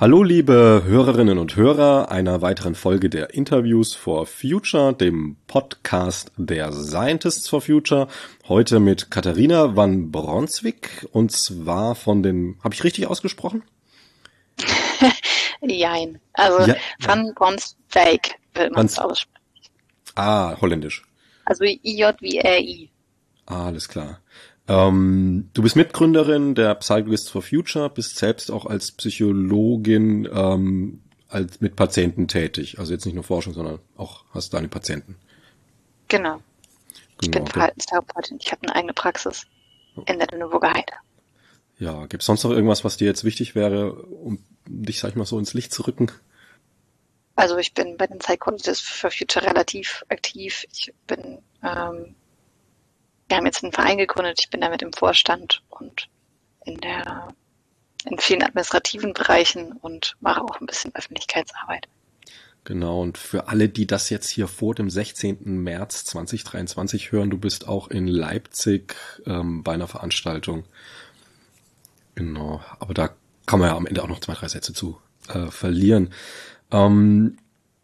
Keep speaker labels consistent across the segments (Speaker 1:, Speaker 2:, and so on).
Speaker 1: Hallo liebe Hörerinnen und Hörer einer weiteren Folge der Interviews for Future, dem Podcast der Scientists for Future. Heute mit Katharina van Bronswick und zwar von den, habe ich richtig ausgesprochen?
Speaker 2: Jein, also ja. van Bronswijk will man es aussprechen.
Speaker 1: Ah, holländisch.
Speaker 2: Also I-J-W-R-I.
Speaker 1: Ah, alles klar. Ähm, du bist Mitgründerin der Psychologists for Future, bist selbst auch als Psychologin ähm, als mit Patienten tätig. Also jetzt nicht nur Forschung, sondern auch hast deine Patienten.
Speaker 2: Genau. genau. Ich bin Verhaltenstherapeutin. Ich habe eine eigene Praxis in der Lüneburger Heide.
Speaker 1: Ja, gibt es sonst noch irgendwas, was dir jetzt wichtig wäre, um dich, sag ich mal, so ins Licht zu rücken?
Speaker 2: Also ich bin bei den Psychologists for Future relativ aktiv. Ich bin ähm, wir haben jetzt einen Verein gegründet, ich bin damit im Vorstand und in der in vielen administrativen Bereichen und mache auch ein bisschen Öffentlichkeitsarbeit.
Speaker 1: Genau, und für alle, die das jetzt hier vor dem 16. März 2023 hören, du bist auch in Leipzig ähm, bei einer Veranstaltung. Genau, aber da kann man ja am Ende auch noch zwei, drei Sätze zu äh, verlieren. Ähm,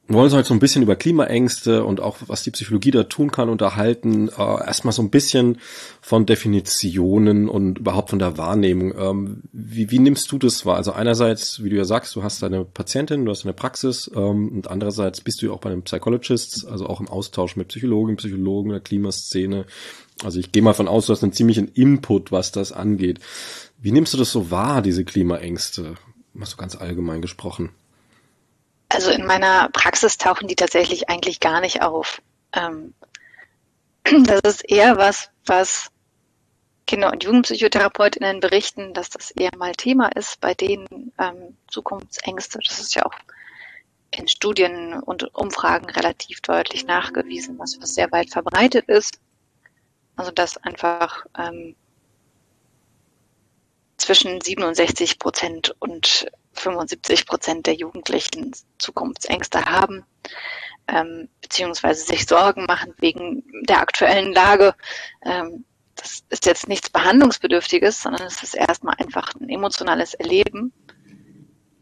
Speaker 1: wollen uns heute so ein bisschen über Klimaängste und auch was die Psychologie da tun kann unterhalten. Äh, erstmal so ein bisschen von Definitionen und überhaupt von der Wahrnehmung. Ähm, wie, wie nimmst du das wahr? Also einerseits, wie du ja sagst, du hast deine Patientin, du hast eine Praxis ähm, und andererseits bist du ja auch bei einem Psychologist, also auch im Austausch mit Psychologen, Psychologen der Klimaszene. Also ich gehe mal von aus, du hast einen ziemlichen Input, was das angeht. Wie nimmst du das so wahr, diese Klimaängste? Mal so ganz allgemein gesprochen.
Speaker 2: Also in meiner Praxis tauchen die tatsächlich eigentlich gar nicht auf. Ähm, das ist eher was, was Kinder- und Jugendpsychotherapeutinnen berichten, dass das eher mal Thema ist bei denen ähm, Zukunftsängste. Das ist ja auch in Studien und Umfragen relativ deutlich nachgewiesen, was, was sehr weit verbreitet ist. Also dass einfach ähm, zwischen 67 Prozent und 75 Prozent der Jugendlichen Zukunftsängste haben, ähm, beziehungsweise sich Sorgen machen wegen der aktuellen Lage. Ähm, das ist jetzt nichts Behandlungsbedürftiges, sondern es ist erstmal einfach ein emotionales Erleben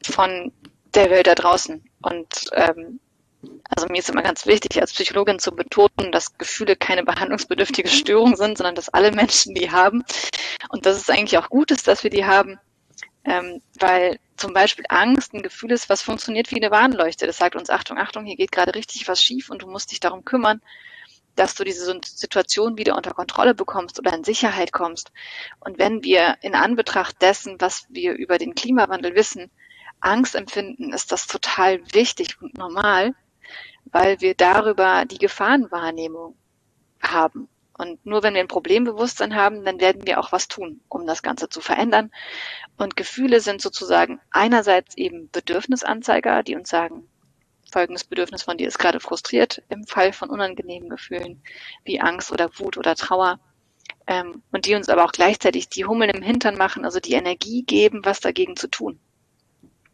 Speaker 2: von der Welt da draußen. Und ähm, also mir ist immer ganz wichtig, als Psychologin zu betonen, dass Gefühle keine behandlungsbedürftige Störung sind, sondern dass alle Menschen die haben. Und dass es eigentlich auch gut ist, dass wir die haben, ähm, weil zum Beispiel Angst ein Gefühl ist, was funktioniert wie eine Warnleuchte. Das sagt uns, Achtung, Achtung, hier geht gerade richtig was schief und du musst dich darum kümmern, dass du diese Situation wieder unter Kontrolle bekommst oder in Sicherheit kommst. Und wenn wir in Anbetracht dessen, was wir über den Klimawandel wissen, Angst empfinden, ist das total wichtig und normal, weil wir darüber die Gefahrenwahrnehmung haben. Und nur wenn wir ein Problembewusstsein haben, dann werden wir auch was tun, um das Ganze zu verändern. Und Gefühle sind sozusagen einerseits eben Bedürfnisanzeiger, die uns sagen, folgendes Bedürfnis von dir ist gerade frustriert im Fall von unangenehmen Gefühlen wie Angst oder Wut oder Trauer. Ähm, und die uns aber auch gleichzeitig die Hummeln im Hintern machen, also die Energie geben, was dagegen zu tun.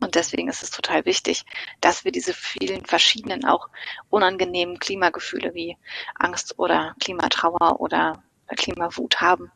Speaker 2: Und deswegen ist es total wichtig, dass wir diese vielen verschiedenen auch unangenehmen Klimagefühle wie Angst oder Klimatrauer oder Klimawut haben,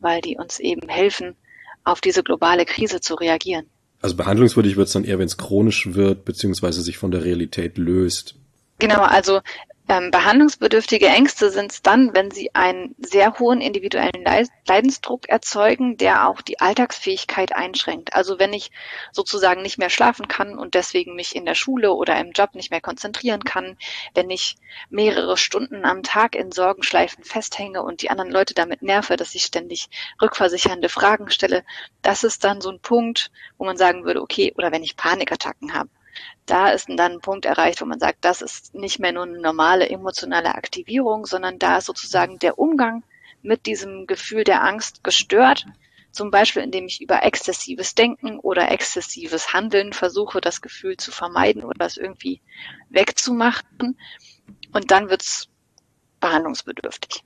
Speaker 2: weil die uns eben helfen, auf diese globale Krise zu reagieren.
Speaker 1: Also behandlungswürdig wird es dann eher, wenn es chronisch wird, beziehungsweise sich von der Realität löst.
Speaker 2: Genau, also behandlungsbedürftige Ängste sind es dann, wenn sie einen sehr hohen individuellen Leidensdruck erzeugen, der auch die Alltagsfähigkeit einschränkt. Also wenn ich sozusagen nicht mehr schlafen kann und deswegen mich in der Schule oder im Job nicht mehr konzentrieren kann, wenn ich mehrere Stunden am Tag in Sorgenschleifen festhänge und die anderen Leute damit nerve, dass ich ständig rückversichernde Fragen stelle, das ist dann so ein Punkt, wo man sagen würde, okay, oder wenn ich Panikattacken habe da ist dann ein Punkt erreicht, wo man sagt, das ist nicht mehr nur eine normale emotionale Aktivierung, sondern da ist sozusagen der Umgang mit diesem Gefühl der Angst gestört. Zum Beispiel, indem ich über exzessives Denken oder exzessives Handeln versuche, das Gefühl zu vermeiden oder es irgendwie wegzumachen. Und dann wird es behandlungsbedürftig.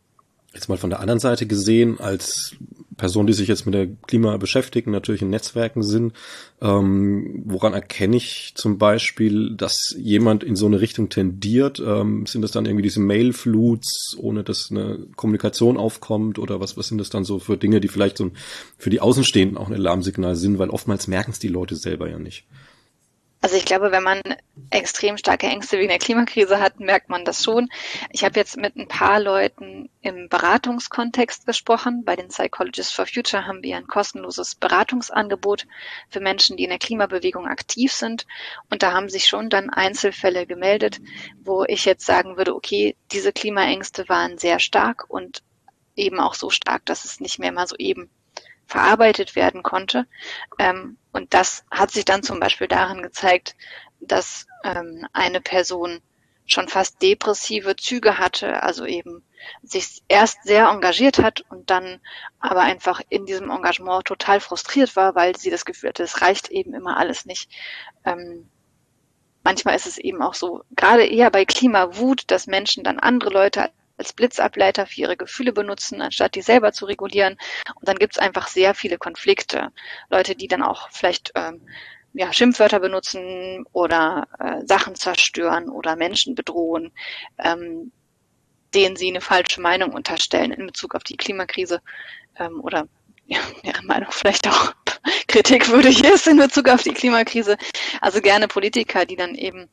Speaker 1: Jetzt mal von der anderen Seite gesehen, als Personen, die sich jetzt mit der Klima beschäftigen, natürlich in Netzwerken sind. Ähm, woran erkenne ich zum Beispiel, dass jemand in so eine Richtung tendiert? Ähm, sind das dann irgendwie diese Mailfluts, ohne dass eine Kommunikation aufkommt? Oder was, was sind das dann so für Dinge, die vielleicht so für die Außenstehenden auch ein Alarmsignal sind? Weil oftmals merken es die Leute selber ja nicht.
Speaker 2: Also ich glaube, wenn man extrem starke Ängste wegen der Klimakrise hat, merkt man das schon. Ich habe jetzt mit ein paar Leuten im Beratungskontext gesprochen. Bei den Psychologists for Future haben wir ein kostenloses Beratungsangebot für Menschen, die in der Klimabewegung aktiv sind. Und da haben sich schon dann Einzelfälle gemeldet, wo ich jetzt sagen würde, okay, diese Klimaängste waren sehr stark und eben auch so stark, dass es nicht mehr mal so eben verarbeitet werden konnte. Ähm, und das hat sich dann zum Beispiel darin gezeigt, dass ähm, eine Person schon fast depressive Züge hatte, also eben sich erst sehr engagiert hat und dann aber einfach in diesem Engagement total frustriert war, weil sie das Gefühl hatte, es reicht eben immer alles nicht. Ähm, manchmal ist es eben auch so, gerade eher bei Klimawut, dass Menschen dann andere Leute als Blitzableiter für ihre Gefühle benutzen, anstatt die selber zu regulieren. Und dann gibt es einfach sehr viele Konflikte. Leute, die dann auch vielleicht ähm, ja, Schimpfwörter benutzen oder äh, Sachen zerstören oder Menschen bedrohen, ähm, denen sie eine falsche Meinung unterstellen in Bezug auf die Klimakrise ähm, oder ja, deren Meinung vielleicht auch kritikwürdig ist in Bezug auf die Klimakrise. Also gerne Politiker, die dann eben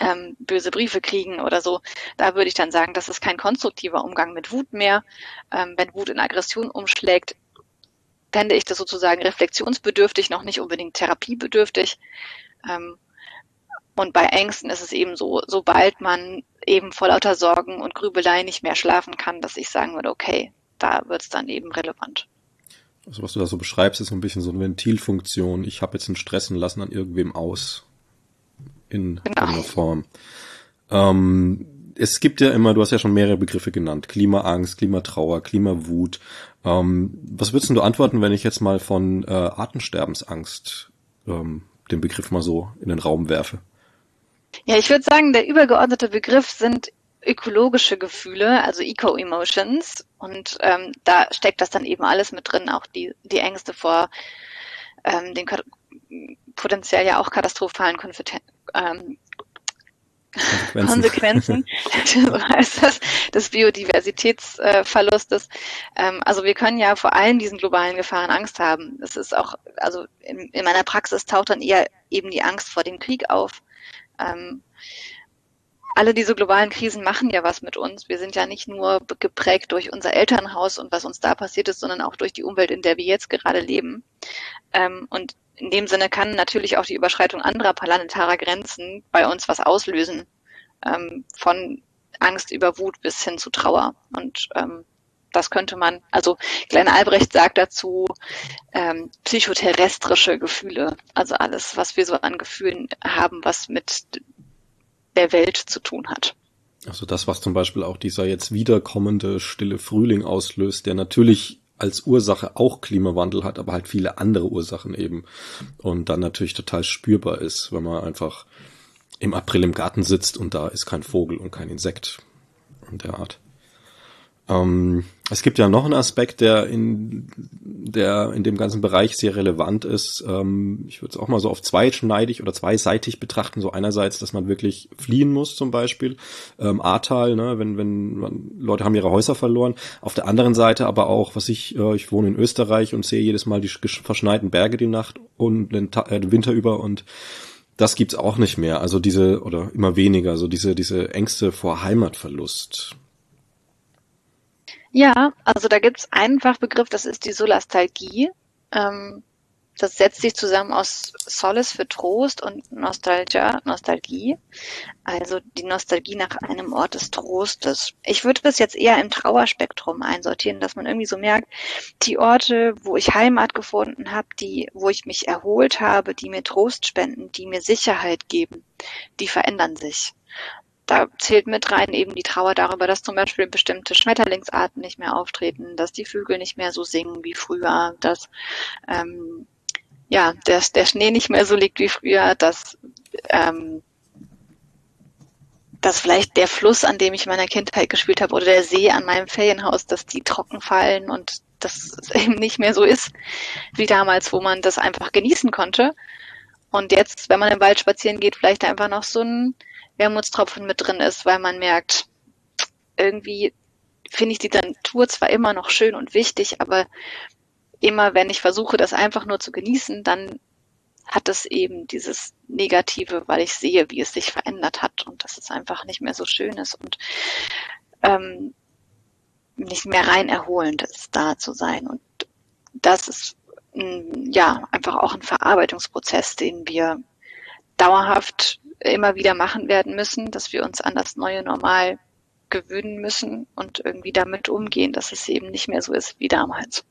Speaker 2: ähm, böse Briefe kriegen oder so, da würde ich dann sagen, das ist kein konstruktiver Umgang mit Wut mehr. Ähm, wenn Wut in Aggression umschlägt, fände ich das sozusagen reflexionsbedürftig, noch nicht unbedingt therapiebedürftig. Ähm, und bei Ängsten ist es eben so, sobald man eben vor lauter Sorgen und Grübelei nicht mehr schlafen kann, dass ich sagen würde, okay, da wird es dann eben relevant.
Speaker 1: Also was du da so beschreibst, ist so ein bisschen so eine Ventilfunktion. Ich habe jetzt einen Stress und lassen an irgendwem aus in genau. irgendeiner Form. Ähm, es gibt ja immer, du hast ja schon mehrere Begriffe genannt, Klimaangst, Klimatrauer, Klimawut. Ähm, was würdest du antworten, wenn ich jetzt mal von äh, Artensterbensangst ähm, den Begriff mal so in den Raum werfe?
Speaker 2: Ja, ich würde sagen, der übergeordnete Begriff sind ökologische Gefühle, also Eco-Emotions. Und ähm, da steckt das dann eben alles mit drin, auch die, die Ängste vor ähm, den potenziell ja auch katastrophalen ähm, Konsequenzen, das, des Biodiversitätsverlustes. Ähm, also wir können ja vor allen diesen globalen Gefahren Angst haben. Es ist auch, also in, in, meiner Praxis taucht dann eher eben die Angst vor dem Krieg auf. Ähm, alle diese globalen Krisen machen ja was mit uns. Wir sind ja nicht nur geprägt durch unser Elternhaus und was uns da passiert ist, sondern auch durch die Umwelt, in der wir jetzt gerade leben. Ähm, und in dem Sinne kann natürlich auch die Überschreitung anderer planetarer Grenzen bei uns was auslösen, ähm, von Angst über Wut bis hin zu Trauer. Und ähm, das könnte man, also Kleine Albrecht sagt dazu ähm, psychoterrestrische Gefühle, also alles, was wir so an Gefühlen haben, was mit der Welt zu tun hat.
Speaker 1: Also das, was zum Beispiel auch dieser jetzt wiederkommende stille Frühling auslöst, der natürlich als Ursache auch Klimawandel hat, aber halt viele andere Ursachen eben. Und dann natürlich total spürbar ist, wenn man einfach im April im Garten sitzt und da ist kein Vogel und kein Insekt in der Art. Ähm, es gibt ja noch einen Aspekt, der in, der in dem ganzen Bereich sehr relevant ist. Ähm, ich würde es auch mal so auf zweischneidig oder zweiseitig betrachten. So einerseits, dass man wirklich fliehen muss, zum Beispiel. Ähm, Ahrtal, ne, wenn, wenn man, Leute haben ihre Häuser verloren. Auf der anderen Seite aber auch, was ich, äh, ich wohne in Österreich und sehe jedes Mal die verschneiten Berge die Nacht und den, äh, den Winter über und das gibt's auch nicht mehr. Also diese, oder immer weniger, so diese, diese Ängste vor Heimatverlust.
Speaker 2: Ja, also da gibt's einen Fachbegriff, das ist die Solastalgie. Ähm, das setzt sich zusammen aus Solace für Trost und Nostalgia, Nostalgie. Also die Nostalgie nach einem Ort des Trostes. Ich würde das jetzt eher im Trauerspektrum einsortieren, dass man irgendwie so merkt, die Orte, wo ich Heimat gefunden habe, die, wo ich mich erholt habe, die mir Trost spenden, die mir Sicherheit geben, die verändern sich da zählt mit rein eben die Trauer darüber, dass zum Beispiel bestimmte Schmetterlingsarten nicht mehr auftreten, dass die Vögel nicht mehr so singen wie früher, dass ähm, ja, der, der Schnee nicht mehr so liegt wie früher, dass ähm, dass vielleicht der Fluss, an dem ich in meiner Kindheit gespielt habe, oder der See an meinem Ferienhaus, dass die trocken fallen und dass es eben nicht mehr so ist wie damals, wo man das einfach genießen konnte. Und jetzt, wenn man im Wald spazieren geht, vielleicht einfach noch so ein Wermutstropfen mit drin ist, weil man merkt, irgendwie finde ich die Natur zwar immer noch schön und wichtig, aber immer wenn ich versuche, das einfach nur zu genießen, dann hat es eben dieses Negative, weil ich sehe, wie es sich verändert hat und dass es einfach nicht mehr so schön ist und ähm, nicht mehr rein erholend ist, da zu sein. Und das ist ja einfach auch ein Verarbeitungsprozess, den wir dauerhaft immer wieder machen werden müssen, dass wir uns an das neue Normal gewöhnen müssen und irgendwie damit umgehen, dass es eben nicht mehr so ist wie damals.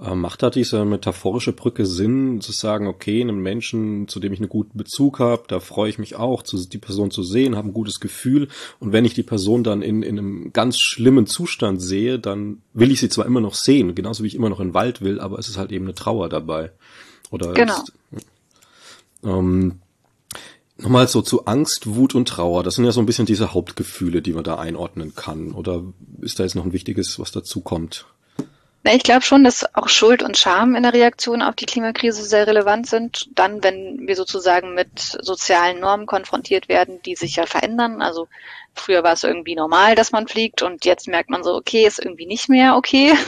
Speaker 1: Äh, macht da diese metaphorische Brücke Sinn, zu sagen, okay, einem Menschen, zu dem ich einen guten Bezug habe, da freue ich mich auch, die Person zu sehen, habe ein gutes Gefühl. Und wenn ich die Person dann in, in einem ganz schlimmen Zustand sehe, dann will ich sie zwar immer noch sehen, genauso wie ich immer noch in den Wald will, aber es ist halt eben eine Trauer dabei. Oder
Speaker 2: genau.
Speaker 1: Ist, ähm, Nochmal so zu Angst, Wut und Trauer. Das sind ja so ein bisschen diese Hauptgefühle, die man da einordnen kann. Oder ist da jetzt noch ein wichtiges, was dazu kommt?
Speaker 2: Na, ich glaube schon, dass auch Schuld und Scham in der Reaktion auf die Klimakrise sehr relevant sind. Dann, wenn wir sozusagen mit sozialen Normen konfrontiert werden, die sich ja verändern. Also früher war es irgendwie normal, dass man fliegt und jetzt merkt man so, okay, ist irgendwie nicht mehr okay.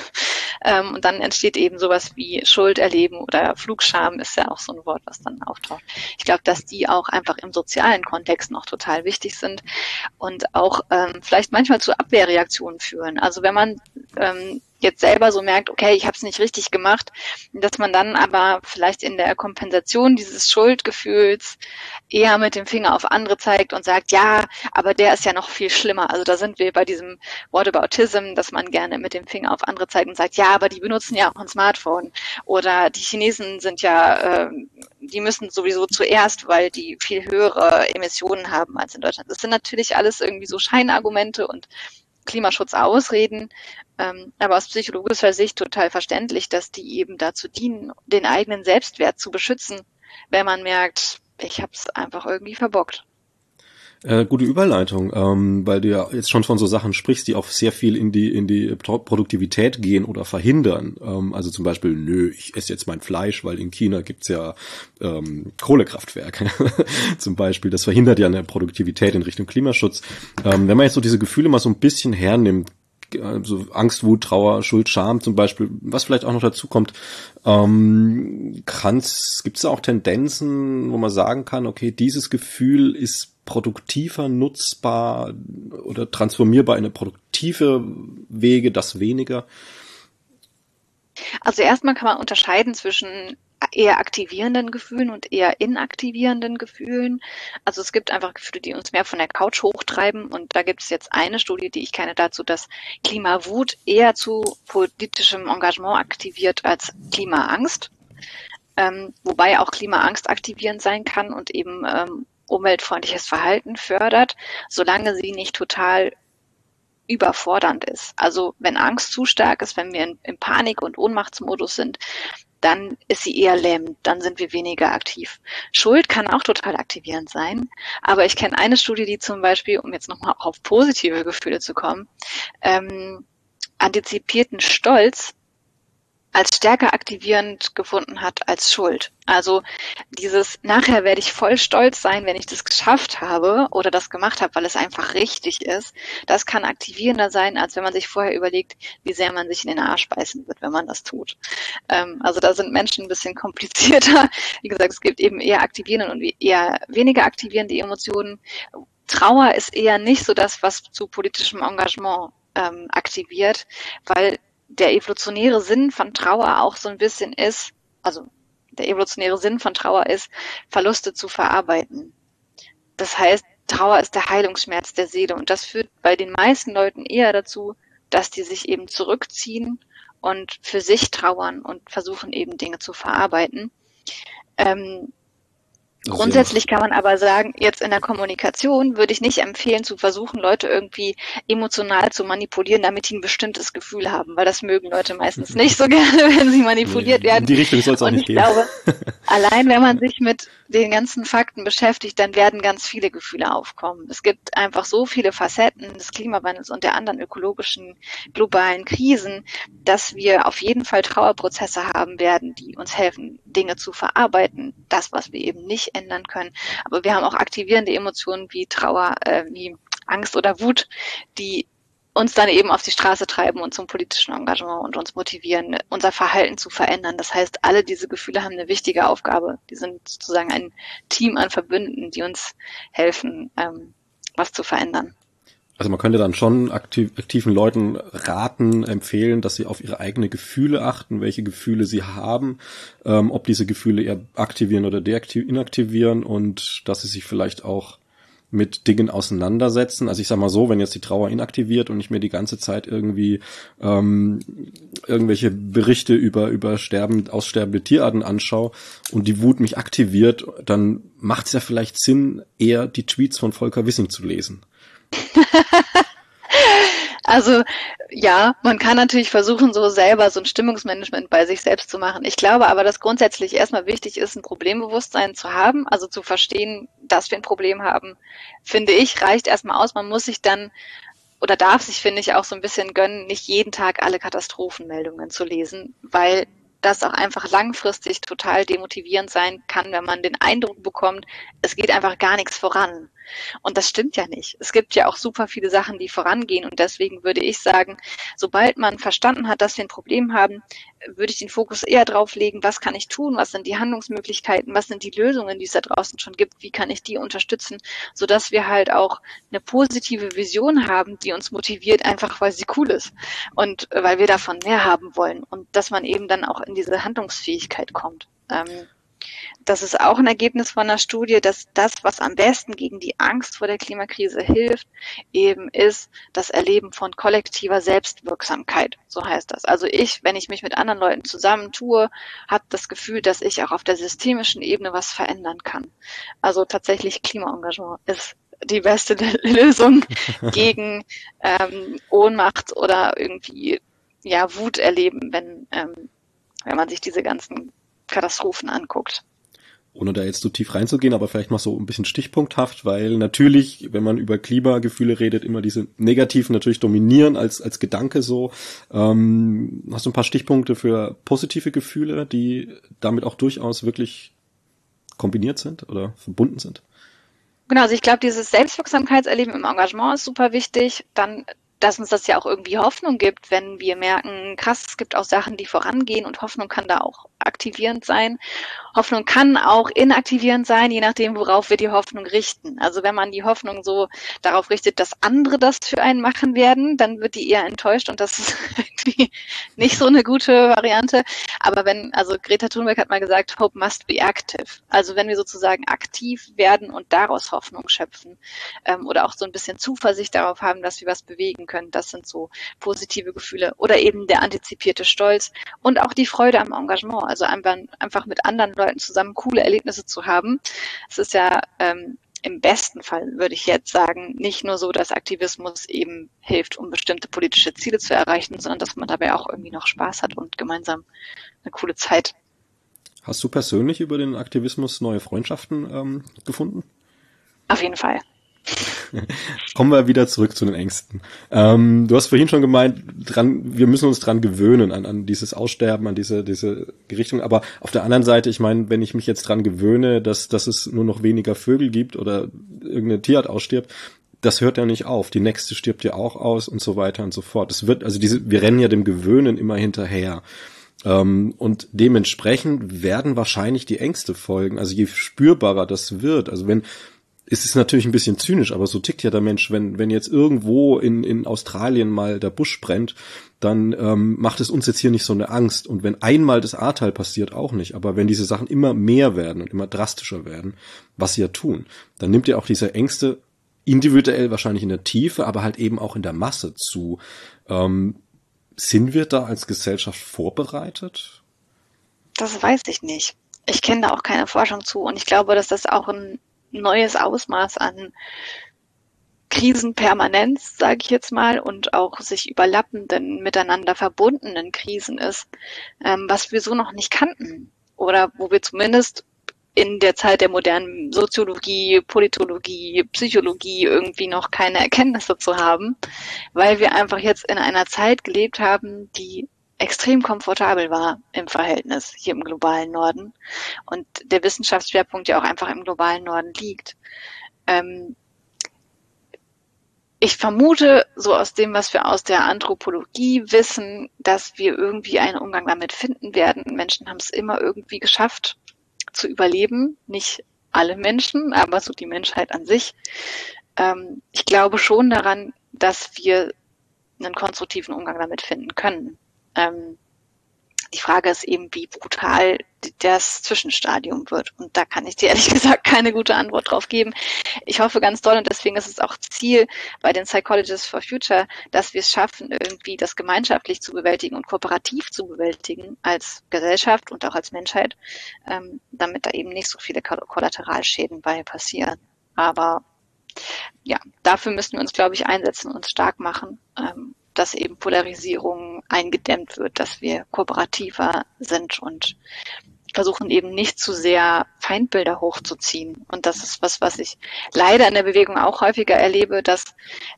Speaker 2: Ähm, und dann entsteht eben sowas wie Schuld erleben oder Flugscham ist ja auch so ein Wort, was dann auftaucht. Ich glaube, dass die auch einfach im sozialen Kontext noch total wichtig sind und auch ähm, vielleicht manchmal zu Abwehrreaktionen führen. Also wenn man ähm, jetzt selber so merkt, okay, ich habe es nicht richtig gemacht, dass man dann aber vielleicht in der Kompensation dieses Schuldgefühls eher mit dem Finger auf andere zeigt und sagt, ja, aber der ist ja noch viel schlimmer. Also da sind wir bei diesem Wort about Autism, dass man gerne mit dem Finger auf andere zeigt und sagt, ja, aber die benutzen ja auch ein Smartphone. Oder die Chinesen sind ja, äh, die müssen sowieso zuerst, weil die viel höhere Emissionen haben als in Deutschland. Das sind natürlich alles irgendwie so Scheinargumente und Klimaschutz ausreden, ähm, aber aus psychologischer Sicht total verständlich, dass die eben dazu dienen, den eigenen Selbstwert zu beschützen, wenn man merkt, ich habe es einfach irgendwie verbockt.
Speaker 1: Äh, gute Überleitung, ähm, weil du ja jetzt schon von so Sachen sprichst, die auch sehr viel in die in die Produktivität gehen oder verhindern. Ähm, also zum Beispiel, nö, ich esse jetzt mein Fleisch, weil in China gibt's ja ähm, Kohlekraftwerke zum Beispiel. Das verhindert ja eine Produktivität in Richtung Klimaschutz. Ähm, wenn man jetzt so diese Gefühle mal so ein bisschen hernimmt, also Angst, Wut, Trauer, Schuld, Scham zum Beispiel, was vielleicht auch noch dazu kommt, ähm, gibt es da auch Tendenzen, wo man sagen kann, okay, dieses Gefühl ist produktiver, nutzbar oder transformierbar in eine produktive Wege, das weniger?
Speaker 2: Also erstmal kann man unterscheiden zwischen eher aktivierenden Gefühlen und eher inaktivierenden Gefühlen. Also es gibt einfach Gefühle, die uns mehr von der Couch hochtreiben. Und da gibt es jetzt eine Studie, die ich kenne dazu, dass Klimawut eher zu politischem Engagement aktiviert als Klimaangst. Ähm, wobei auch Klimaangst aktivierend sein kann und eben ähm, umweltfreundliches Verhalten fördert, solange sie nicht total überfordernd ist. Also wenn Angst zu stark ist, wenn wir in, in Panik- und Ohnmachtsmodus sind, dann ist sie eher lähmend, dann sind wir weniger aktiv. Schuld kann auch total aktivierend sein, aber ich kenne eine Studie, die zum Beispiel, um jetzt nochmal auf positive Gefühle zu kommen, ähm, antizipierten Stolz als stärker aktivierend gefunden hat als Schuld. Also dieses nachher werde ich voll stolz sein, wenn ich das geschafft habe oder das gemacht habe, weil es einfach richtig ist. Das kann aktivierender sein, als wenn man sich vorher überlegt, wie sehr man sich in den Arsch beißen wird, wenn man das tut. Ähm, also da sind Menschen ein bisschen komplizierter. Wie gesagt, es gibt eben eher aktivierende und eher weniger aktivierende Emotionen. Trauer ist eher nicht so das, was zu politischem Engagement ähm, aktiviert, weil der evolutionäre Sinn von Trauer auch so ein bisschen ist, also der evolutionäre Sinn von Trauer ist, Verluste zu verarbeiten. Das heißt, Trauer ist der Heilungsschmerz der Seele und das führt bei den meisten Leuten eher dazu, dass die sich eben zurückziehen und für sich trauern und versuchen eben Dinge zu verarbeiten. Ähm, Grundsätzlich kann man aber sagen, jetzt in der Kommunikation würde ich nicht empfehlen, zu versuchen, Leute irgendwie emotional zu manipulieren, damit sie ein bestimmtes Gefühl haben, weil das mögen Leute meistens nicht so gerne, wenn sie manipuliert werden. In
Speaker 1: die Richtung soll es auch nicht gehen.
Speaker 2: Glaube, allein wenn man sich mit den ganzen Fakten beschäftigt, dann werden ganz viele Gefühle aufkommen. Es gibt einfach so viele Facetten des Klimawandels und der anderen ökologischen globalen Krisen, dass wir auf jeden Fall Trauerprozesse haben werden, die uns helfen, Dinge zu verarbeiten. Das, was wir eben nicht ändern können. Aber wir haben auch aktivierende Emotionen wie Trauer, äh, wie Angst oder Wut, die uns dann eben auf die Straße treiben und zum politischen Engagement und uns motivieren, unser Verhalten zu verändern. Das heißt, alle diese Gefühle haben eine wichtige Aufgabe. Die sind sozusagen ein Team an Verbündeten, die uns helfen, ähm, was zu verändern.
Speaker 1: Also man könnte dann schon aktiv, aktiven Leuten raten, empfehlen, dass sie auf ihre eigenen Gefühle achten, welche Gefühle sie haben, ähm, ob diese Gefühle eher aktivieren oder deaktivieren und dass sie sich vielleicht auch mit Dingen auseinandersetzen. Also ich sag mal so, wenn jetzt die Trauer inaktiviert und ich mir die ganze Zeit irgendwie ähm, irgendwelche Berichte über über sterbend, aussterbende Tierarten anschaue und die Wut mich aktiviert, dann macht es ja vielleicht Sinn, eher die Tweets von Volker Wissing zu lesen.
Speaker 2: Also ja, man kann natürlich versuchen, so selber so ein Stimmungsmanagement bei sich selbst zu machen. Ich glaube aber, dass grundsätzlich erstmal wichtig ist, ein Problembewusstsein zu haben, also zu verstehen, dass wir ein Problem haben, finde ich, reicht erstmal aus. Man muss sich dann oder darf sich, finde ich, auch so ein bisschen gönnen, nicht jeden Tag alle Katastrophenmeldungen zu lesen, weil das auch einfach langfristig total demotivierend sein kann, wenn man den Eindruck bekommt, es geht einfach gar nichts voran. Und das stimmt ja nicht. Es gibt ja auch super viele Sachen, die vorangehen. Und deswegen würde ich sagen, sobald man verstanden hat, dass wir ein Problem haben, würde ich den Fokus eher drauf legen, was kann ich tun, was sind die Handlungsmöglichkeiten, was sind die Lösungen, die es da draußen schon gibt, wie kann ich die unterstützen, sodass wir halt auch eine positive Vision haben, die uns motiviert, einfach weil sie cool ist und weil wir davon mehr haben wollen und dass man eben dann auch in diese Handlungsfähigkeit kommt. Ähm, das ist auch ein Ergebnis von einer Studie, dass das, was am besten gegen die Angst vor der Klimakrise hilft, eben ist das Erleben von kollektiver Selbstwirksamkeit. So heißt das. Also ich, wenn ich mich mit anderen Leuten zusammentue, habe das Gefühl, dass ich auch auf der systemischen Ebene was verändern kann. Also tatsächlich Klimaengagement ist die beste Lösung gegen ähm, Ohnmacht oder irgendwie ja Wut erleben, wenn ähm, wenn man sich diese ganzen Katastrophen anguckt
Speaker 1: ohne da jetzt so tief reinzugehen, aber vielleicht mal so ein bisschen stichpunkthaft, weil natürlich, wenn man über Klimagefühle redet, immer diese negativen natürlich dominieren als, als Gedanke so. Ähm, hast du ein paar Stichpunkte für positive Gefühle, die damit auch durchaus wirklich kombiniert sind oder verbunden sind?
Speaker 2: Genau, also ich glaube, dieses Selbstwirksamkeitserleben im Engagement ist super wichtig. Dann dass uns das ja auch irgendwie Hoffnung gibt, wenn wir merken, krass, es gibt auch Sachen, die vorangehen und Hoffnung kann da auch aktivierend sein. Hoffnung kann auch inaktivierend sein, je nachdem, worauf wir die Hoffnung richten. Also wenn man die Hoffnung so darauf richtet, dass andere das für einen machen werden, dann wird die eher enttäuscht und das ist irgendwie nicht so eine gute Variante. Aber wenn, also Greta Thunberg hat mal gesagt, Hope must be active. Also wenn wir sozusagen aktiv werden und daraus Hoffnung schöpfen ähm, oder auch so ein bisschen Zuversicht darauf haben, dass wir was bewegen können. Das sind so positive Gefühle. Oder eben der antizipierte Stolz und auch die Freude am Engagement. Also einfach, mit anderen Leuten zusammen coole Erlebnisse zu haben. Es ist ja ähm, im besten Fall, würde ich jetzt sagen, nicht nur so, dass Aktivismus eben hilft, um bestimmte politische Ziele zu erreichen, sondern dass man dabei auch irgendwie noch Spaß hat und gemeinsam eine coole Zeit.
Speaker 1: Hast du persönlich über den Aktivismus neue Freundschaften ähm, gefunden?
Speaker 2: Auf jeden Fall.
Speaker 1: Kommen wir wieder zurück zu den Ängsten. Ähm, du hast vorhin schon gemeint, dran, wir müssen uns dran gewöhnen an, an dieses Aussterben, an diese, diese Gerichtung. Aber auf der anderen Seite, ich meine, wenn ich mich jetzt dran gewöhne, dass, dass es nur noch weniger Vögel gibt oder irgendeine Tierart ausstirbt, das hört ja nicht auf. Die nächste stirbt ja auch aus und so weiter und so fort. Es wird, also diese, wir rennen ja dem Gewöhnen immer hinterher. Ähm, und dementsprechend werden wahrscheinlich die Ängste folgen. Also je spürbarer das wird. Also wenn, es ist natürlich ein bisschen zynisch, aber so tickt ja der Mensch, wenn, wenn jetzt irgendwo in, in Australien mal der Busch brennt, dann ähm, macht es uns jetzt hier nicht so eine Angst. Und wenn einmal das Ahrtal passiert, auch nicht. Aber wenn diese Sachen immer mehr werden und immer drastischer werden, was sie ja tun, dann nimmt ja auch diese Ängste individuell wahrscheinlich in der Tiefe, aber halt eben auch in der Masse zu. Ähm, sind wir da als Gesellschaft vorbereitet?
Speaker 2: Das weiß ich nicht. Ich kenne da auch keine Forschung zu und ich glaube, dass das auch ein neues Ausmaß an Krisenpermanenz, sage ich jetzt mal, und auch sich überlappenden, miteinander verbundenen Krisen ist, ähm, was wir so noch nicht kannten. Oder wo wir zumindest in der Zeit der modernen Soziologie, Politologie, Psychologie irgendwie noch keine Erkenntnisse zu haben, weil wir einfach jetzt in einer Zeit gelebt haben, die extrem komfortabel war im Verhältnis hier im globalen Norden und der Wissenschaftsschwerpunkt ja auch einfach im globalen Norden liegt. Ähm, ich vermute, so aus dem, was wir aus der Anthropologie wissen, dass wir irgendwie einen Umgang damit finden werden. Menschen haben es immer irgendwie geschafft zu überleben. Nicht alle Menschen, aber so die Menschheit an sich. Ähm, ich glaube schon daran, dass wir einen konstruktiven Umgang damit finden können. Ähm, die Frage ist eben, wie brutal das Zwischenstadium wird. Und da kann ich dir ehrlich gesagt keine gute Antwort drauf geben. Ich hoffe ganz doll und deswegen ist es auch Ziel bei den Psychologists for Future, dass wir es schaffen, irgendwie das gemeinschaftlich zu bewältigen und kooperativ zu bewältigen als Gesellschaft und auch als Menschheit, ähm, damit da eben nicht so viele Kollateralschäden bei passieren. Aber ja, dafür müssen wir uns, glaube ich, einsetzen, und stark machen. Dass eben Polarisierung eingedämmt wird, dass wir kooperativer sind und versuchen eben nicht zu sehr Feindbilder hochzuziehen. Und das ist was, was ich leider in der Bewegung auch häufiger erlebe, dass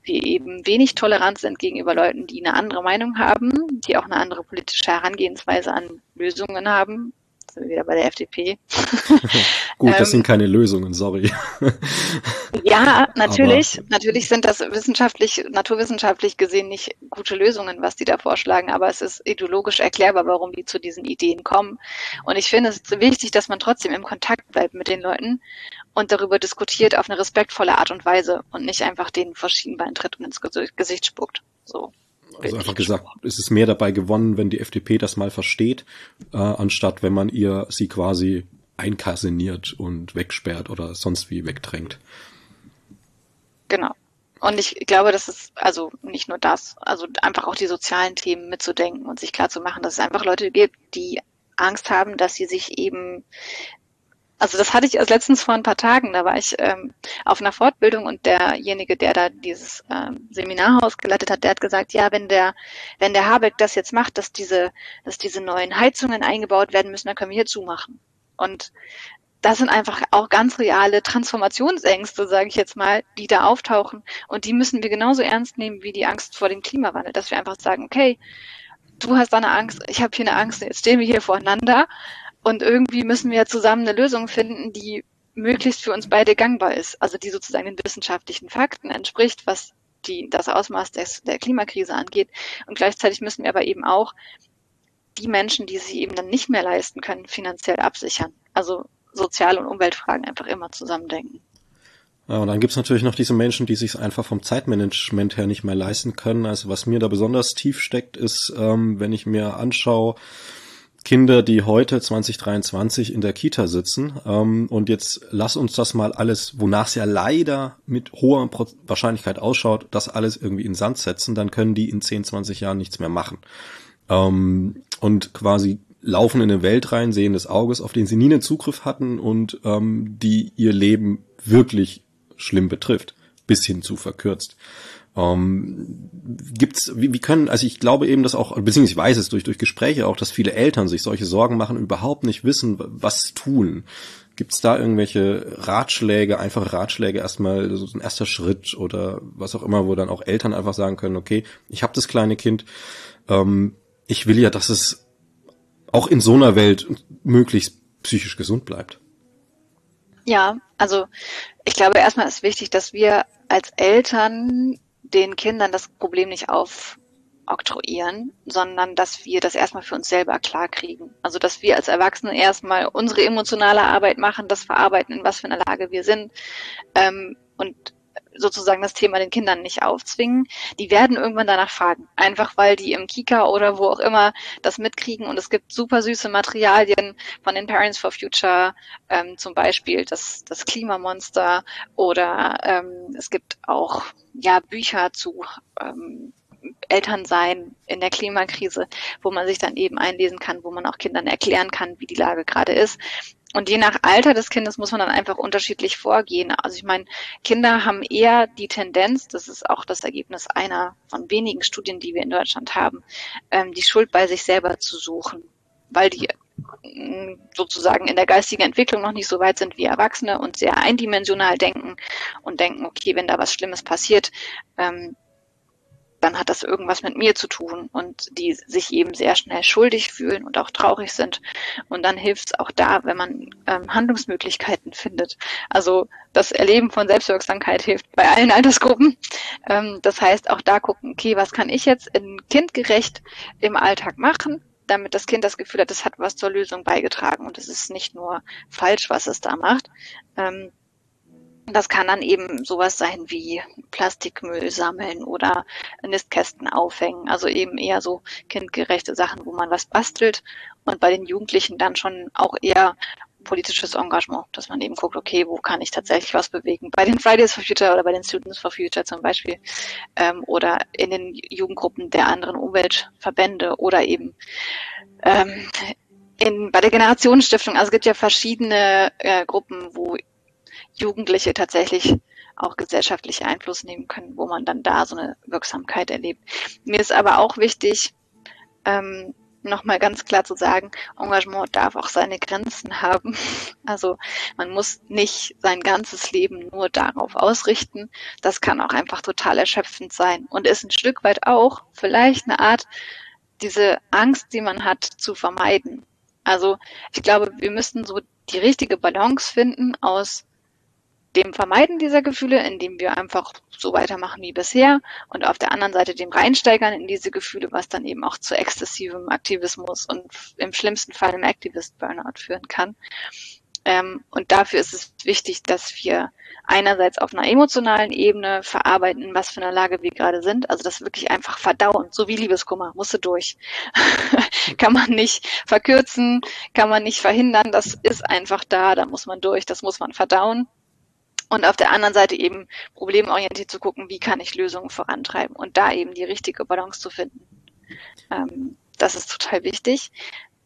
Speaker 2: wir eben wenig tolerant sind gegenüber Leuten, die eine andere Meinung haben, die auch eine andere politische Herangehensweise an Lösungen haben, sind wir wieder bei der FDP.
Speaker 1: Gut, das ähm, sind keine Lösungen, sorry.
Speaker 2: ja, natürlich. Aber natürlich sind das wissenschaftlich, naturwissenschaftlich gesehen nicht gute Lösungen, was die da vorschlagen, aber es ist ideologisch erklärbar, warum die zu diesen Ideen kommen. Und ich finde es wichtig, dass man trotzdem im Kontakt bleibt mit den Leuten und darüber diskutiert auf eine respektvolle Art und Weise und nicht einfach den verschiedenen tritt und ins Gesicht spuckt. So.
Speaker 1: Also einfach gesagt, es ist mehr dabei gewonnen, wenn die FDP das mal versteht, äh, anstatt wenn man ihr sie quasi einkaserniert und wegsperrt oder sonst wie wegdrängt.
Speaker 2: Genau. Und ich glaube, das ist also nicht nur das, also einfach auch die sozialen Themen mitzudenken und sich klar zu machen, dass es einfach Leute gibt, die Angst haben, dass sie sich eben also das hatte ich erst letztens vor ein paar Tagen. Da war ich ähm, auf einer Fortbildung und derjenige, der da dieses ähm, Seminarhaus geleitet hat, der hat gesagt, ja, wenn der, wenn der Habeck das jetzt macht, dass diese, dass diese neuen Heizungen eingebaut werden müssen, dann können wir hier zumachen. Und das sind einfach auch ganz reale Transformationsängste, sage ich jetzt mal, die da auftauchen. Und die müssen wir genauso ernst nehmen wie die Angst vor dem Klimawandel, dass wir einfach sagen, okay, du hast da eine Angst, ich habe hier eine Angst, jetzt stehen wir hier voreinander und irgendwie müssen wir zusammen eine Lösung finden, die möglichst für uns beide gangbar ist, also die sozusagen den wissenschaftlichen Fakten entspricht, was die, das Ausmaß des, der Klimakrise angeht. Und gleichzeitig müssen wir aber eben auch die Menschen, die sich eben dann nicht mehr leisten können, finanziell absichern. Also Sozial- und Umweltfragen einfach immer zusammendenken.
Speaker 1: Ja, und dann gibt's natürlich noch diese Menschen, die sich einfach vom Zeitmanagement her nicht mehr leisten können. Also was mir da besonders tief steckt, ist, ähm, wenn ich mir anschaue, Kinder, die heute 2023 in der Kita sitzen. Ähm, und jetzt lass uns das mal alles, wonach es ja leider mit hoher Pro Wahrscheinlichkeit ausschaut, das alles irgendwie in Sand setzen, dann können die in 10, 20 Jahren nichts mehr machen. Ähm, und quasi laufen in eine Welt rein, sehen des Auges, auf den sie nie einen Zugriff hatten und ähm, die ihr Leben wirklich schlimm betrifft, bis hin zu verkürzt. Ähm, gibt's, wie, wie können, also ich glaube eben, dass auch, beziehungsweise ich weiß es durch, durch Gespräche auch, dass viele Eltern sich solche Sorgen machen und überhaupt nicht wissen, was tun. Gibt's da irgendwelche Ratschläge, einfache Ratschläge erstmal, so ein erster Schritt oder was auch immer, wo dann auch Eltern einfach sagen können, okay, ich habe das kleine Kind, ähm, ich will ja, dass es auch in so einer Welt möglichst psychisch gesund bleibt.
Speaker 2: Ja, also ich glaube erstmal ist wichtig, dass wir als Eltern den Kindern das Problem nicht aufoktroyieren, sondern dass wir das erstmal für uns selber klar kriegen. Also dass wir als Erwachsene erstmal unsere emotionale Arbeit machen, das verarbeiten, in was für einer Lage wir sind ähm, und sozusagen das Thema den Kindern nicht aufzwingen. Die werden irgendwann danach fragen, einfach weil die im Kika oder wo auch immer das mitkriegen. Und es gibt super süße Materialien von den Parents for Future, ähm, zum Beispiel das, das Klimamonster oder ähm, es gibt auch ja Bücher zu ähm, Elternsein in der Klimakrise, wo man sich dann eben einlesen kann, wo man auch Kindern erklären kann, wie die Lage gerade ist. Und je nach Alter des Kindes muss man dann einfach unterschiedlich vorgehen. Also ich meine, Kinder haben eher die Tendenz, das ist auch das Ergebnis einer von wenigen Studien, die wir in Deutschland haben, ähm, die Schuld bei sich selber zu suchen, weil die mm, sozusagen in der geistigen Entwicklung noch nicht so weit sind wie Erwachsene und sehr eindimensional denken und denken, okay, wenn da was Schlimmes passiert, ähm, dann hat das irgendwas mit mir zu tun und die sich eben sehr schnell schuldig fühlen und auch traurig sind. Und dann hilft es auch da, wenn man ähm, Handlungsmöglichkeiten findet. Also das Erleben von Selbstwirksamkeit hilft bei allen Altersgruppen. Ähm, das heißt, auch da gucken, okay, was kann ich jetzt in kindgerecht im Alltag machen? damit das Kind das Gefühl hat, es hat was zur Lösung beigetragen und es ist nicht nur falsch, was es da macht. Ähm, das kann dann eben sowas sein wie Plastikmüll sammeln oder Nistkästen aufhängen. Also eben eher so kindgerechte Sachen, wo man was bastelt. Und bei den Jugendlichen dann schon auch eher politisches Engagement, dass man eben guckt, okay, wo kann ich tatsächlich was bewegen? Bei den Fridays for Future oder bei den Students for Future zum Beispiel ähm, oder in den Jugendgruppen der anderen Umweltverbände oder eben ähm, in, bei der Generationenstiftung. Also es gibt ja verschiedene äh, Gruppen, wo Jugendliche tatsächlich auch gesellschaftlich Einfluss nehmen können, wo man dann da so eine Wirksamkeit erlebt. Mir ist aber auch wichtig, ähm, nochmal ganz klar zu sagen, Engagement darf auch seine Grenzen haben. Also man muss nicht sein ganzes Leben nur darauf ausrichten. Das kann auch einfach total erschöpfend sein und ist ein Stück weit auch vielleicht eine Art, diese Angst, die man hat, zu vermeiden. Also ich glaube, wir müssten so die richtige Balance finden aus dem Vermeiden dieser Gefühle, indem wir einfach so weitermachen wie bisher und auf der anderen Seite dem Reinsteigern in diese Gefühle, was dann eben auch zu exzessivem Aktivismus und im schlimmsten Fall im Activist-Burnout führen kann. Ähm, und dafür ist es wichtig, dass wir einerseits auf einer emotionalen Ebene verarbeiten, was für eine Lage wir gerade sind. Also das wirklich einfach verdauen, so wie Liebeskummer, musste durch. kann man nicht verkürzen, kann man nicht verhindern, das ist einfach da, da muss man durch, das muss man verdauen und auf der anderen Seite eben problemorientiert zu gucken, wie kann ich Lösungen vorantreiben und da eben die richtige Balance zu finden. Ähm, das ist total wichtig.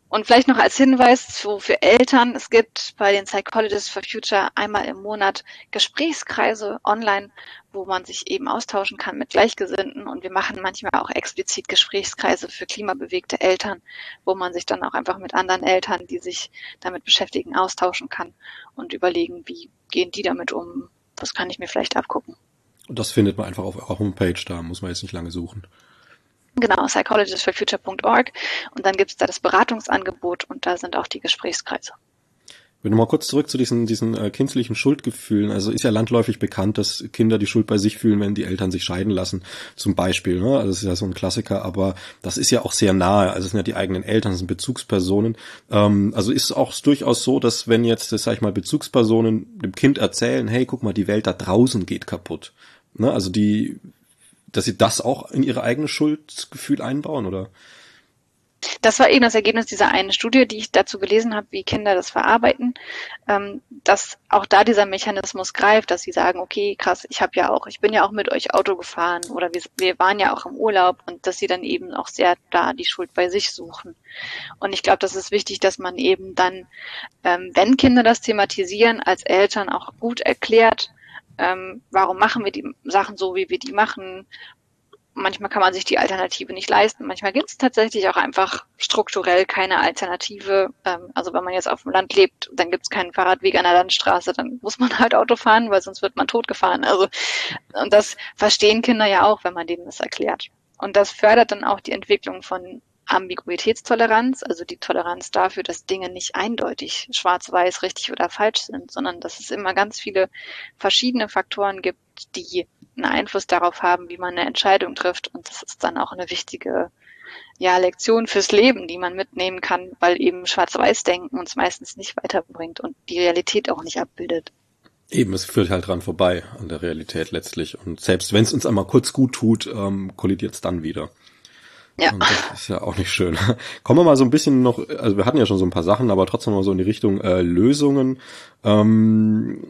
Speaker 2: Und vielleicht noch als Hinweis so für Eltern, es gibt bei den Psychologists for Future einmal im Monat Gesprächskreise online, wo man sich eben austauschen kann mit Gleichgesinnten. Und wir machen manchmal auch explizit Gesprächskreise für klimabewegte Eltern, wo man sich dann auch einfach mit anderen Eltern, die sich damit beschäftigen, austauschen kann und überlegen, wie gehen die damit um, was kann ich mir vielleicht abgucken.
Speaker 1: Und das findet man einfach auf eurer Homepage, da muss man jetzt nicht lange suchen.
Speaker 2: Genau, psychologistforfuture.org und dann gibt es da das Beratungsangebot und da sind auch die Gesprächskreise.
Speaker 1: Wenn du mal kurz zurück zu diesen, diesen äh, kindlichen Schuldgefühlen. Also ist ja landläufig bekannt, dass Kinder die Schuld bei sich fühlen, wenn die Eltern sich scheiden lassen, zum Beispiel. Ne? Also das ist ja so ein Klassiker, aber das ist ja auch sehr nahe. Also es sind ja die eigenen Eltern, das sind Bezugspersonen. Ähm, also ist auch durchaus so, dass wenn jetzt, das sag ich mal, Bezugspersonen dem Kind erzählen, hey, guck mal, die Welt da draußen geht kaputt. Ne? Also die dass sie das auch in ihre eigene Schuldgefühl einbauen, oder?
Speaker 2: Das war eben das Ergebnis dieser einen Studie, die ich dazu gelesen habe, wie Kinder das verarbeiten, ähm, dass auch da dieser Mechanismus greift, dass sie sagen, okay, krass, ich habe ja auch, ich bin ja auch mit euch Auto gefahren oder wir, wir waren ja auch im Urlaub und dass sie dann eben auch sehr da die Schuld bei sich suchen. Und ich glaube, das ist wichtig, dass man eben dann, ähm, wenn Kinder das thematisieren, als Eltern auch gut erklärt, ähm, warum machen wir die Sachen so, wie wir die machen? Manchmal kann man sich die Alternative nicht leisten. Manchmal gibt es tatsächlich auch einfach strukturell keine Alternative. Ähm, also wenn man jetzt auf dem Land lebt, dann gibt es keinen Fahrradweg an der Landstraße, dann muss man halt Auto fahren, weil sonst wird man totgefahren. Also und das verstehen Kinder ja auch, wenn man denen das erklärt. Und das fördert dann auch die Entwicklung von Ambiguitätstoleranz, also die Toleranz dafür, dass Dinge nicht eindeutig schwarz-weiß, richtig oder falsch sind, sondern dass es immer ganz viele verschiedene Faktoren gibt, die einen Einfluss darauf haben, wie man eine Entscheidung trifft. Und das ist dann auch eine wichtige ja, Lektion fürs Leben, die man mitnehmen kann, weil eben Schwarz-Weiß-Denken uns meistens nicht weiterbringt und die Realität auch nicht abbildet.
Speaker 1: Eben, es führt halt dran vorbei an der Realität letztlich. Und selbst wenn es uns einmal kurz gut tut, ähm, kollidiert es dann wieder. Ja. Und das ist ja auch nicht schön. Kommen wir mal so ein bisschen noch, also wir hatten ja schon so ein paar Sachen, aber trotzdem mal so in die Richtung äh, Lösungen. Ähm,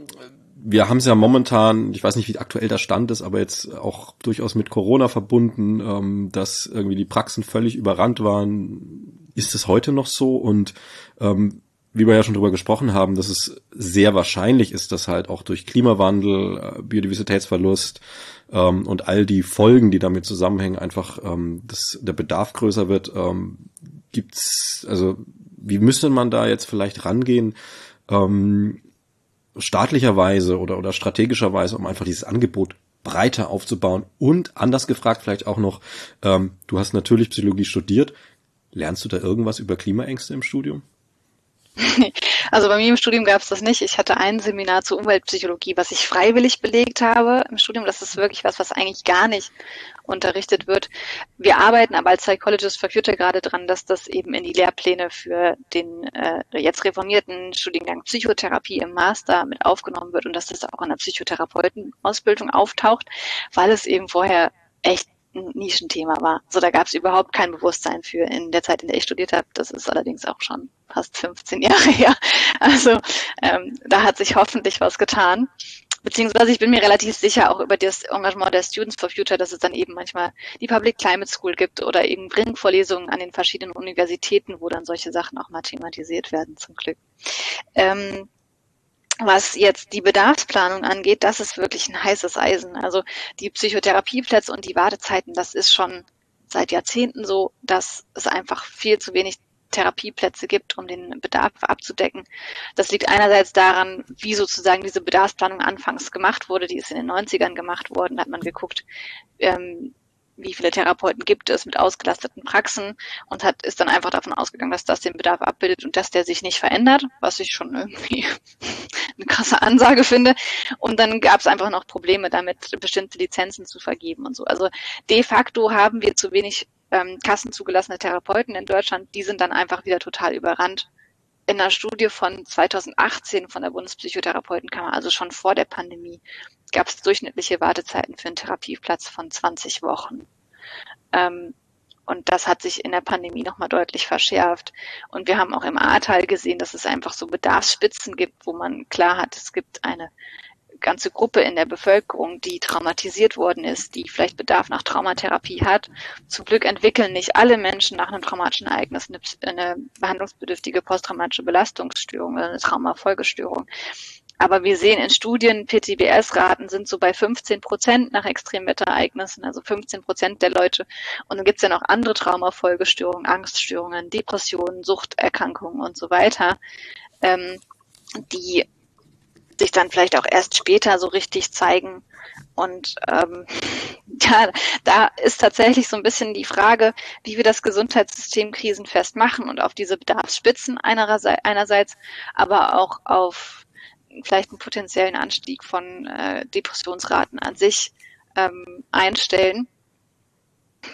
Speaker 1: wir haben es ja momentan, ich weiß nicht, wie aktuell der Stand ist, aber jetzt auch durchaus mit Corona verbunden, ähm, dass irgendwie die Praxen völlig überrannt waren. Ist es heute noch so? Und ähm, wie wir ja schon drüber gesprochen haben, dass es sehr wahrscheinlich ist, dass halt auch durch Klimawandel, äh, Biodiversitätsverlust ähm, und all die Folgen, die damit zusammenhängen, einfach ähm, dass der Bedarf größer wird. Ähm, gibt's, also wie müsste man da jetzt vielleicht rangehen? Ähm, staatlicherweise oder, oder strategischerweise, um einfach dieses Angebot breiter aufzubauen und anders gefragt vielleicht auch noch, ähm, du hast natürlich Psychologie studiert. Lernst du da irgendwas über Klimaängste im Studium?
Speaker 2: Also bei mir im Studium gab es das nicht. Ich hatte ein Seminar zur Umweltpsychologie, was ich freiwillig belegt habe im Studium. Das ist wirklich was, was eigentlich gar nicht unterrichtet wird. Wir arbeiten aber als Psychologist for Future gerade dran, dass das eben in die Lehrpläne für den äh, jetzt reformierten Studiengang Psychotherapie im Master mit aufgenommen wird und dass das auch in der Psychotherapeutenausbildung auftaucht, weil es eben vorher echt ein Nischenthema war. So, da gab es überhaupt kein Bewusstsein für in der Zeit, in der ich studiert habe. Das ist allerdings auch schon fast 15 Jahre her. Also ähm, da hat sich hoffentlich was getan. Beziehungsweise ich bin mir relativ sicher auch über das Engagement der Students for Future, dass es dann eben manchmal die Public Climate School gibt oder eben Bringvorlesungen an den verschiedenen Universitäten, wo dann solche Sachen auch mal thematisiert werden, zum Glück. Ähm, was jetzt die Bedarfsplanung angeht, das ist wirklich ein heißes Eisen. Also die Psychotherapieplätze und die Wartezeiten, das ist schon seit Jahrzehnten so, dass es einfach viel zu wenig Therapieplätze gibt, um den Bedarf abzudecken. Das liegt einerseits daran, wie sozusagen diese Bedarfsplanung anfangs gemacht wurde. Die ist in den 90ern gemacht worden. Da hat man geguckt, ähm, wie viele Therapeuten gibt es mit ausgelasteten Praxen und hat ist dann einfach davon ausgegangen, dass das den Bedarf abbildet und dass der sich nicht verändert, was ich schon irgendwie eine krasse Ansage finde. Und dann gab es einfach noch Probleme damit, bestimmte Lizenzen zu vergeben und so. Also de facto haben wir zu wenig ähm, kassenzugelassene Therapeuten in Deutschland. Die sind dann einfach wieder total überrannt. In einer Studie von 2018 von der Bundespsychotherapeutenkammer, also schon vor der Pandemie, gab es durchschnittliche Wartezeiten für einen Therapieplatz von 20 Wochen. Ähm, und das hat sich in der Pandemie nochmal deutlich verschärft. Und wir haben auch im Ahrtal gesehen, dass es einfach so Bedarfsspitzen gibt, wo man klar hat, es gibt eine ganze Gruppe in der Bevölkerung, die traumatisiert worden ist, die vielleicht Bedarf nach Traumatherapie hat. Zum Glück entwickeln nicht alle Menschen nach einem traumatischen Ereignis eine, eine behandlungsbedürftige posttraumatische Belastungsstörung oder eine Traumafolgestörung. Aber wir sehen in Studien, PTBS-Raten sind so bei 15 Prozent nach Extremwetterereignissen, also 15 Prozent der Leute. Und dann gibt's ja noch andere Traumafolgestörungen, Angststörungen, Depressionen, Suchterkrankungen und so weiter, ähm, die sich dann vielleicht auch erst später so richtig zeigen. Und ähm, ja, da ist tatsächlich so ein bisschen die Frage, wie wir das Gesundheitssystem krisenfest machen und auf diese Bedarfsspitzen einerseits, aber auch auf vielleicht einen potenziellen Anstieg von äh, Depressionsraten an sich ähm, einstellen,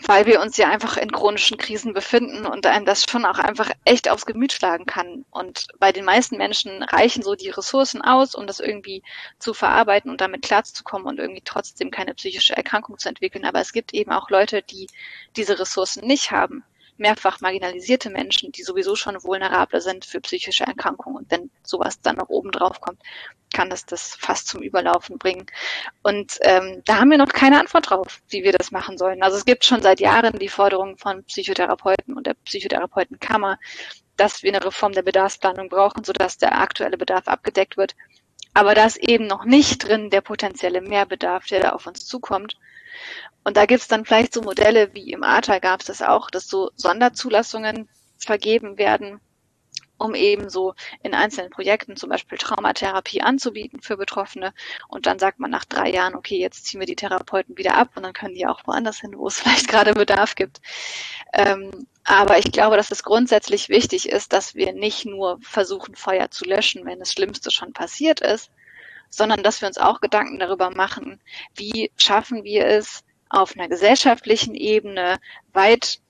Speaker 2: weil wir uns ja einfach in chronischen Krisen befinden und einem das schon auch einfach echt aufs Gemüt schlagen kann. Und bei den meisten Menschen reichen so die Ressourcen aus, um das irgendwie zu verarbeiten und damit klarzukommen und irgendwie trotzdem keine psychische Erkrankung zu entwickeln. Aber es gibt eben auch Leute, die diese Ressourcen nicht haben mehrfach marginalisierte Menschen, die sowieso schon vulnerable sind für psychische Erkrankungen. Und wenn sowas dann noch oben drauf kommt, kann das das fast zum Überlaufen bringen. Und ähm, da haben wir noch keine Antwort drauf, wie wir das machen sollen. Also es gibt schon seit Jahren die Forderung von Psychotherapeuten und der Psychotherapeutenkammer, dass wir eine Reform der Bedarfsplanung brauchen, sodass der aktuelle Bedarf abgedeckt wird. Aber da ist eben noch nicht drin der potenzielle Mehrbedarf, der da auf uns zukommt. Und da gibt's dann vielleicht so Modelle wie im ATA gab es das auch, dass so Sonderzulassungen vergeben werden, um eben so in einzelnen Projekten zum Beispiel Traumatherapie anzubieten für Betroffene. Und dann sagt man nach drei Jahren, okay, jetzt ziehen wir die Therapeuten wieder ab und dann können die auch woanders hin, wo es vielleicht gerade Bedarf gibt. Ähm, aber ich glaube, dass es grundsätzlich wichtig ist, dass wir nicht nur versuchen, Feuer zu löschen, wenn das Schlimmste schon passiert ist, sondern dass wir uns auch Gedanken darüber machen, wie schaffen wir es, auf einer gesellschaftlichen Ebene weit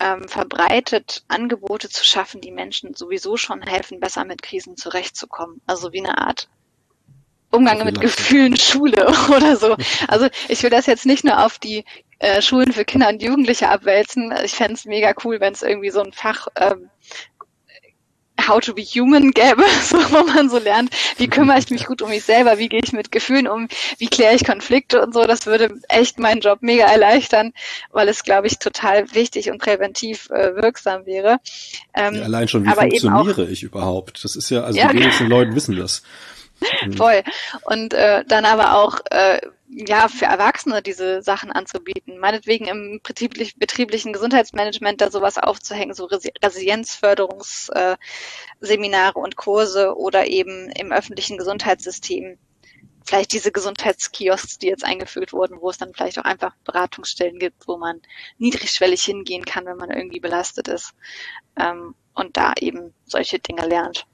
Speaker 2: ähm, verbreitet Angebote zu schaffen, die Menschen sowieso schon helfen, besser mit Krisen zurechtzukommen. Also wie eine Art Umgang mit Gefühlen, Schule oder so. Also ich will das jetzt nicht nur auf die äh, Schulen für Kinder und Jugendliche abwälzen. Ich fände es mega cool, wenn es irgendwie so ein Fach ähm, How to be Human gäbe, so, wo man so lernt, wie kümmere ich mich gut um mich selber, wie gehe ich mit Gefühlen um, wie kläre ich Konflikte und so. Das würde echt meinen Job mega erleichtern, weil es, glaube ich, total wichtig und präventiv äh, wirksam wäre.
Speaker 1: Ähm, ja, allein schon, wie funktioniere auch, ich überhaupt? Das ist ja, also ja, die wenigsten Leute wissen das.
Speaker 2: Voll. Und äh, dann aber auch äh, ja, für Erwachsene diese Sachen anzubieten. Meinetwegen im betrieblich, betrieblichen Gesundheitsmanagement da sowas aufzuhängen, so Resilienzförderungsseminare äh, und Kurse oder eben im öffentlichen Gesundheitssystem vielleicht diese Gesundheitskiosks, die jetzt eingeführt wurden, wo es dann vielleicht auch einfach Beratungsstellen gibt, wo man niedrigschwellig hingehen kann, wenn man irgendwie belastet ist ähm, und da eben solche Dinge lernt.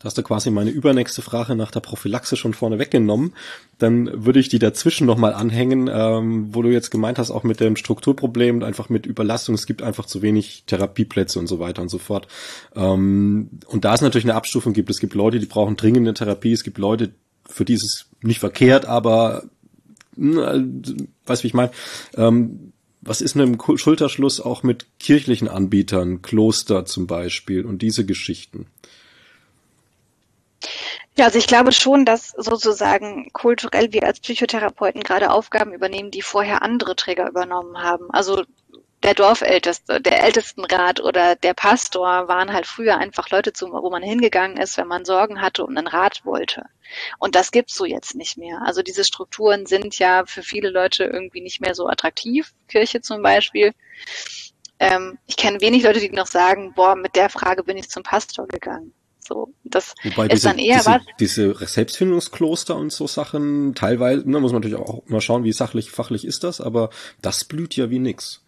Speaker 1: Da hast du quasi meine übernächste Frage nach der Prophylaxe schon vorne weggenommen. Dann würde ich die dazwischen nochmal anhängen, ähm, wo du jetzt gemeint hast, auch mit dem Strukturproblem und einfach mit Überlastung. Es gibt einfach zu wenig Therapieplätze und so weiter und so fort. Ähm, und da es natürlich eine Abstufung gibt. Es gibt Leute, die brauchen dringende Therapie. Es gibt Leute, für die ist es nicht verkehrt, aber hm, äh, weißt wie ich meine. Ähm, was ist denn im Schulterschluss auch mit kirchlichen Anbietern, Kloster zum Beispiel und diese Geschichten?
Speaker 2: Ja, also ich glaube schon, dass sozusagen kulturell wir als Psychotherapeuten gerade Aufgaben übernehmen, die vorher andere Träger übernommen haben. Also der Dorfälteste, der Ältestenrat oder der Pastor waren halt früher einfach Leute, zu, wo man hingegangen ist, wenn man Sorgen hatte und einen Rat wollte. Und das gibt's so jetzt nicht mehr. Also diese Strukturen sind ja für viele Leute irgendwie nicht mehr so attraktiv. Kirche zum Beispiel. Ähm, ich kenne wenig Leute, die noch sagen, boah, mit der Frage bin ich zum Pastor gegangen. So, das
Speaker 1: Wobei ist diese, dann eher diese, was. Diese Selbstfindungskloster und so Sachen, teilweise, ne, muss man natürlich auch mal schauen, wie sachlich, fachlich ist das, aber das blüht ja wie nix.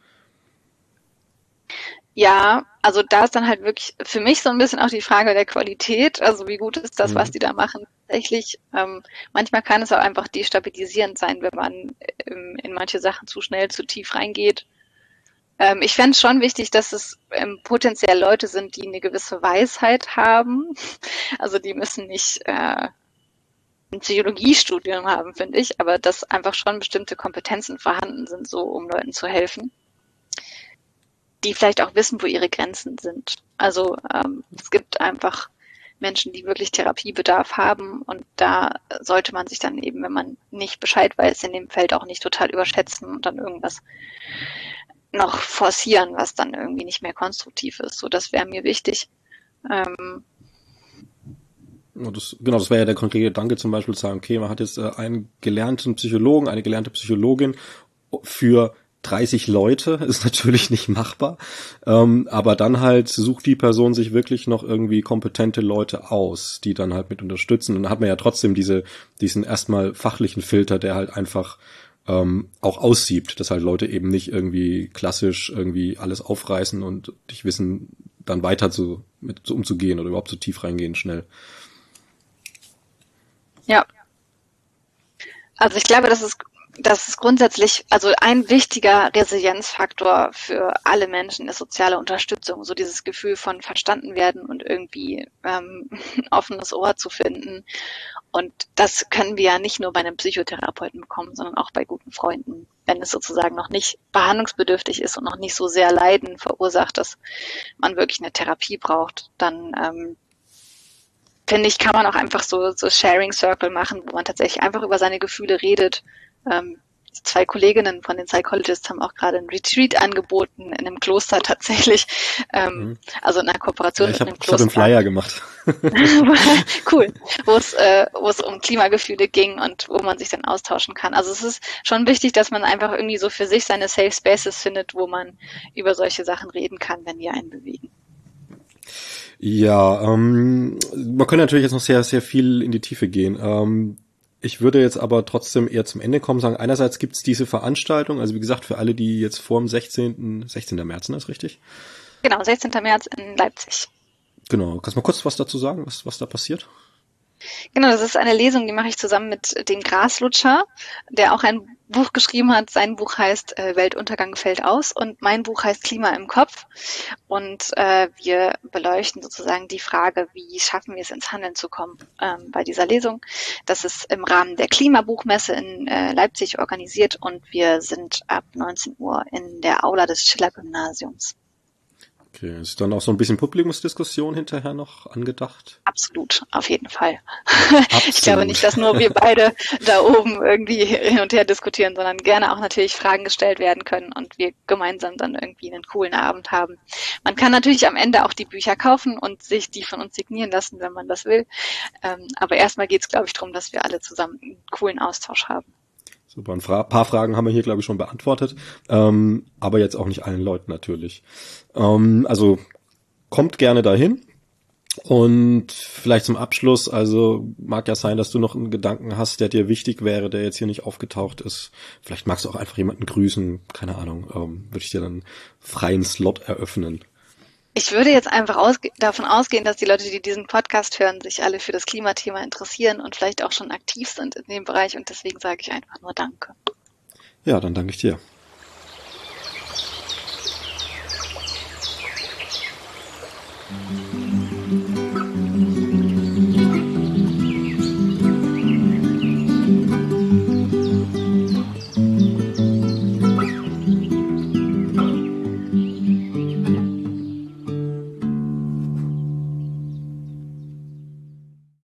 Speaker 2: Ja, also da ist dann halt wirklich für mich so ein bisschen auch die Frage der Qualität. Also wie gut ist das, mhm. was die da machen tatsächlich? Ähm, manchmal kann es auch einfach destabilisierend sein, wenn man ähm, in manche Sachen zu schnell, zu tief reingeht. Ähm, ich fände es schon wichtig, dass es ähm, potenziell Leute sind, die eine gewisse Weisheit haben. Also die müssen nicht äh, ein Psychologiestudium haben, finde ich, aber dass einfach schon bestimmte Kompetenzen vorhanden sind, so um Leuten zu helfen, die vielleicht auch wissen, wo ihre Grenzen sind. Also ähm, es gibt einfach Menschen, die wirklich Therapiebedarf haben und da sollte man sich dann eben, wenn man nicht Bescheid weiß, in dem Feld auch nicht total überschätzen und dann irgendwas noch forcieren, was dann irgendwie nicht mehr konstruktiv ist. So, das wäre mir wichtig. Ähm,
Speaker 1: das, genau, das wäre ja der konkrete Gedanke zum Beispiel zu sagen, okay, man hat jetzt äh, einen gelernten Psychologen, eine gelernte Psychologin für 30 Leute, ist natürlich nicht machbar, ähm, aber dann halt sucht die Person sich wirklich noch irgendwie kompetente Leute aus, die dann halt mit unterstützen und dann hat man ja trotzdem diese, diesen erstmal fachlichen Filter, der halt einfach ähm, auch aussiebt, dass halt Leute eben nicht irgendwie klassisch irgendwie alles aufreißen und dich wissen, dann weiter zu, mit, zu umzugehen oder überhaupt so tief reingehen schnell.
Speaker 2: Ja. Also ich glaube, das ist das ist grundsätzlich, also ein wichtiger Resilienzfaktor für alle Menschen ist soziale Unterstützung. So dieses Gefühl von verstanden werden und irgendwie ähm, offenes Ohr zu finden. Und das können wir ja nicht nur bei einem Psychotherapeuten bekommen, sondern auch bei guten Freunden, wenn es sozusagen noch nicht behandlungsbedürftig ist und noch nicht so sehr Leiden verursacht, dass man wirklich eine Therapie braucht, dann ähm, finde ich, kann man auch einfach so, so Sharing Circle machen, wo man tatsächlich einfach über seine Gefühle redet ähm, zwei Kolleginnen von den Psychologists haben auch gerade ein Retreat angeboten in einem Kloster tatsächlich. Ähm, mhm. Also in einer Kooperation
Speaker 1: ja, ich hab, mit einem Kloster. Ich habe einen Flyer gemacht.
Speaker 2: cool, wo es äh, wo es um Klimagefühle ging und wo man sich dann austauschen kann. Also es ist schon wichtig, dass man einfach irgendwie so für sich seine Safe Spaces findet, wo man über solche Sachen reden kann, wenn die einen bewegen.
Speaker 1: Ja, ähm, man könnte natürlich jetzt noch sehr, sehr viel in die Tiefe gehen. Ähm, ich würde jetzt aber trotzdem eher zum Ende kommen, sagen, einerseits gibt es diese Veranstaltung, also wie gesagt, für alle, die jetzt vor dem 16. 16. März, ne, ist richtig?
Speaker 2: Genau, 16. März in Leipzig.
Speaker 1: Genau. Kannst du mal kurz was dazu sagen, was, was da passiert?
Speaker 2: Genau, das ist eine Lesung, die mache ich zusammen mit dem Graslutscher, der auch ein Buch geschrieben hat. Sein Buch heißt äh, Weltuntergang fällt aus und mein Buch heißt Klima im Kopf. Und äh, wir beleuchten sozusagen die Frage, wie schaffen wir es ins Handeln zu kommen ähm, bei dieser Lesung. Das ist im Rahmen der Klimabuchmesse in äh, Leipzig organisiert und wir sind ab 19 Uhr in der Aula des Schiller Gymnasiums.
Speaker 1: Okay, ist dann auch so ein bisschen Publikumsdiskussion hinterher noch angedacht?
Speaker 2: Absolut, auf jeden Fall. Absolut. Ich glaube nicht, dass nur wir beide da oben irgendwie hin und her diskutieren, sondern gerne auch natürlich Fragen gestellt werden können und wir gemeinsam dann irgendwie einen coolen Abend haben. Man kann natürlich am Ende auch die Bücher kaufen und sich die von uns signieren lassen, wenn man das will. Ähm, aber erstmal geht es, glaube ich, darum, dass wir alle zusammen einen coolen Austausch haben.
Speaker 1: Super, ein Fra paar Fragen haben wir hier, glaube ich, schon beantwortet, ähm, aber jetzt auch nicht allen Leuten natürlich. Ähm, also kommt gerne dahin. Und vielleicht zum Abschluss, also mag ja sein, dass du noch einen Gedanken hast, der dir wichtig wäre, der jetzt hier nicht aufgetaucht ist. Vielleicht magst du auch einfach jemanden grüßen, keine Ahnung, ähm, würde ich dir dann freien Slot eröffnen.
Speaker 2: Ich würde jetzt einfach ausge davon ausgehen, dass die Leute, die diesen Podcast hören, sich alle für das Klimathema interessieren und vielleicht auch schon aktiv sind in dem Bereich und deswegen sage ich einfach nur Danke.
Speaker 1: Ja, dann danke ich dir.